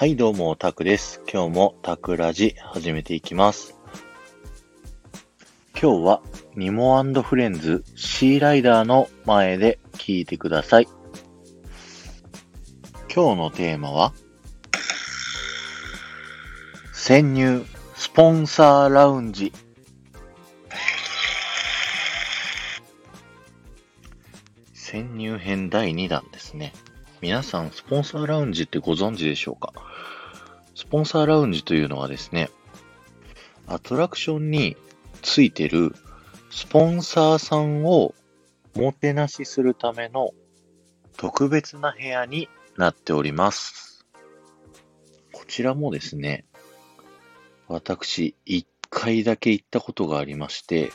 はい、どうも、タクです。今日もタクラジ始めていきます。今日は、ニモフレンズシーライダーの前で聞いてください。今日のテーマは、潜入スポンサーラウンジ。潜入編第2弾ですね。皆さん、スポンサーラウンジってご存知でしょうか？ポンサーラウンジというのはですね、アトラクションについてるスポンサーさんをもてなしするための特別な部屋になっております。こちらもですね、私、一回だけ行ったことがありまして、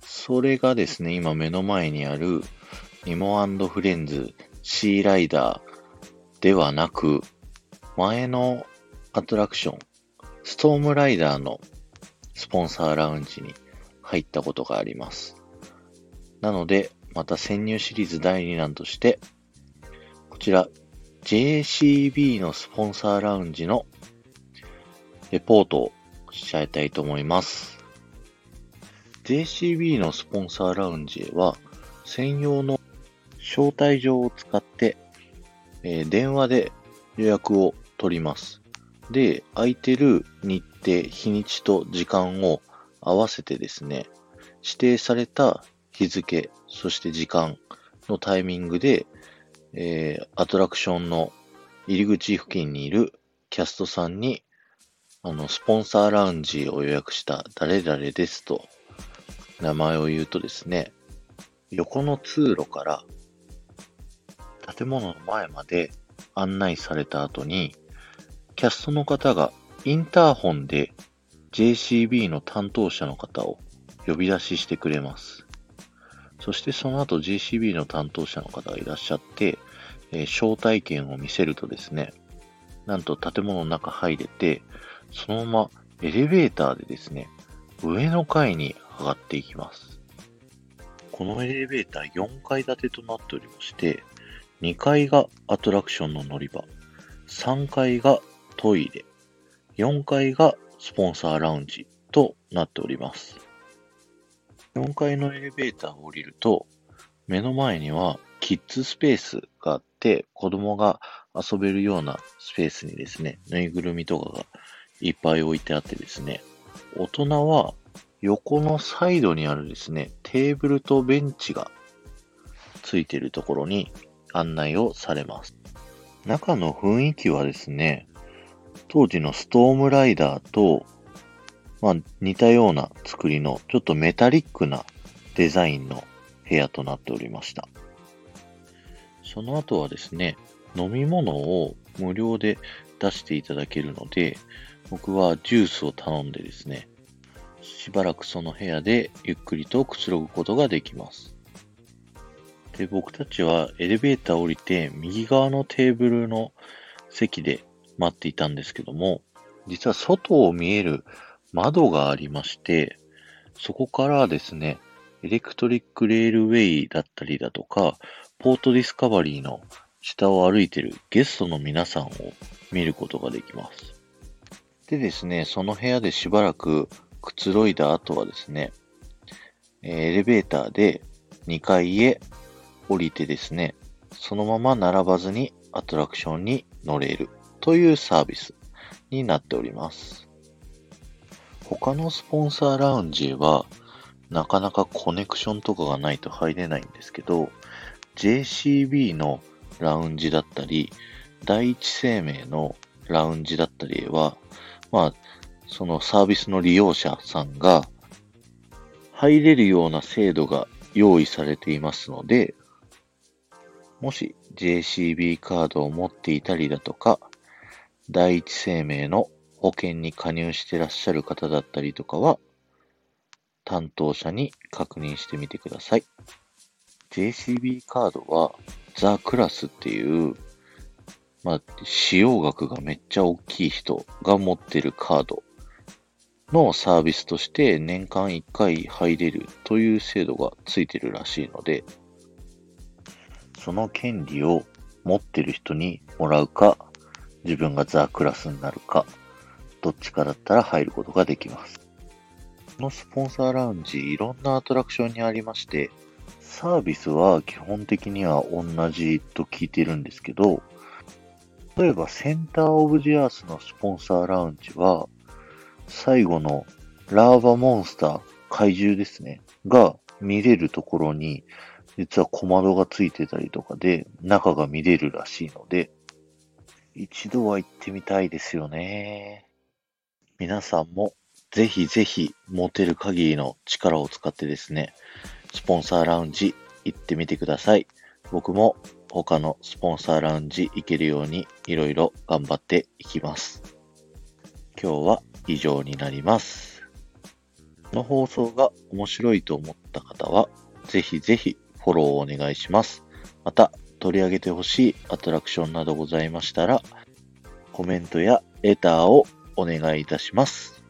それがですね、今目の前にあるニモフレンズシーライダーではなく、前のアトラクション、ストームライダーのスポンサーラウンジに入ったことがあります。なので、また潜入シリーズ第2弾として、こちら JCB のスポンサーラウンジのレポートをしちゃいたいと思います。JCB のスポンサーラウンジは専用の招待状を使って、え電話で予約を取ります。で、空いてる日程、日にちと時間を合わせてですね、指定された日付、そして時間のタイミングで、えーアトラクションの入り口付近にいるキャストさんに、あの、スポンサーラウンジを予約した誰々ですと、名前を言うとですね、横の通路から建物の前まで案内された後に、キャストの方がインターホンで JCB の担当者の方を呼び出ししてくれます。そしてその後 JCB の担当者の方がいらっしゃって、えー招待券を見せるとですね、なんと建物の中入れて、そのままエレベーターでですね、上の階に上がっていきます。このエレベーター4階建てとなっておりまして、2階がアトラクションの乗り場、3階がトイレ、4階がスポンサーラウンジとなっております。4階のエレベーターを降りると、目の前にはキッズスペースがあって、子供が遊べるようなスペースにですね、ぬいぐるみとかがいっぱい置いてあってですね、大人は横のサイドにあるですね、テーブルとベンチがついているところに案内をされます。中の雰囲気はですね、当時のストームライダーと、まあ、似たような作りの、ちょっとメタリックなデザインの部屋となっておりました。その後はですね、飲み物を無料で出していただけるので、僕はジュースを頼んでですね、しばらくその部屋でゆっくりとくつろぐことができます。で、僕たちはエレベーター降りて右側のテーブルの席で待っていたんですけども、実は外を見える窓がありまして、そこからですね、エレクトリックレールウェイだったりだとか、ポートディスカバリーの下を歩いてるゲストの皆さんを見ることができます。でですね、その部屋でしばらくくつろいだ後はですね、エレベーターで2階へ降りてですね、そのまま並ばずにアトラクションに乗れるというサービスになっております。他のスポンサーラウンジはなかなかコネクションとかがないと入れないんですけど、JCB のラウンジだったり、第一生命のラウンジだったりは、まあ、そのサービスの利用者さんが入れるような制度が用意されていますので、もし JCB カードを持っていたりだとか、第一生命の保険に加入してらっしゃる方だったりとかは、担当者に確認してみてください。JCB カードはザ・クラスっていう、まあ、使用額がめっちゃ大きい人が持ってるカードのサービスとして年間1回入れるという制度がついてるらしいので、その権利を持ってる人にもらうか、自分がザ・クラスになるか、どっちかだったら入ることができます。このスポンサーラウンジ、いろんなアトラクションにありまして、サービスは基本的には同じと聞いてるんですけど、例えばセンターオブジアースのスポンサーラウンジは、最後のラーバモンスター、怪獣ですね、が見れるところに、実は小窓がついてたりとかで、中が見れるらしいので、一度は行ってみたいですよね。皆さんもぜひぜひ持てる限りの力を使ってですね、スポンサーラウンジ行ってみてください。僕も他のスポンサーラウンジ行けるようにいろいろ頑張っていきます。今日は以上になります。この放送が面白いと思った方は、ぜひぜひフォローをお願いします。また、取り上げてほしいアトラクションなどございましたら、コメントやレターをお願いいたします。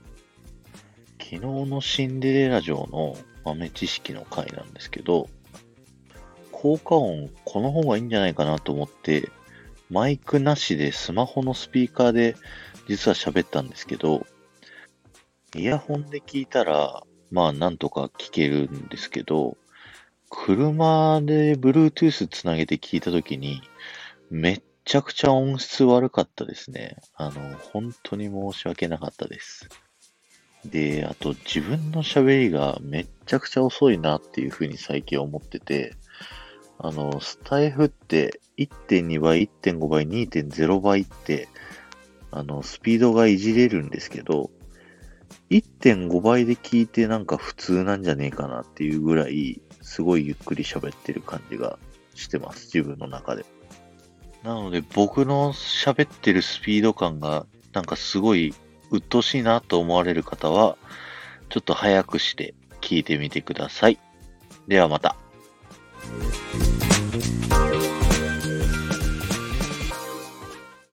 昨日のシンデレラ城の豆知識の回なんですけど、効果音この方がいいんじゃないかなと思って、マイクなしでスマホのスピーカーで実は喋ったんですけど、イヤホンで聞いたら、まあなんとか聞けるんですけど、車で Bluetooth つなげて聞いたときに、めっちゃくちゃ音質悪かったですね。あの、本当に申し訳なかったです。で、あと自分の喋りがめっちゃくちゃ遅いなっていうふうに最近思ってて、あの、スタイフって1.2倍、1.5倍、2.0倍って、あの、スピードがいじれるんですけど、1.5倍で聞いてなんか普通なんじゃねえかなっていうぐらい、すごいゆっくり喋ってる感じがしてます、自分の中で。なので僕の喋ってるスピード感がなんかすごい鬱陶しいなと思われる方は、ちょっと早くして聞いてみてください。ではまた。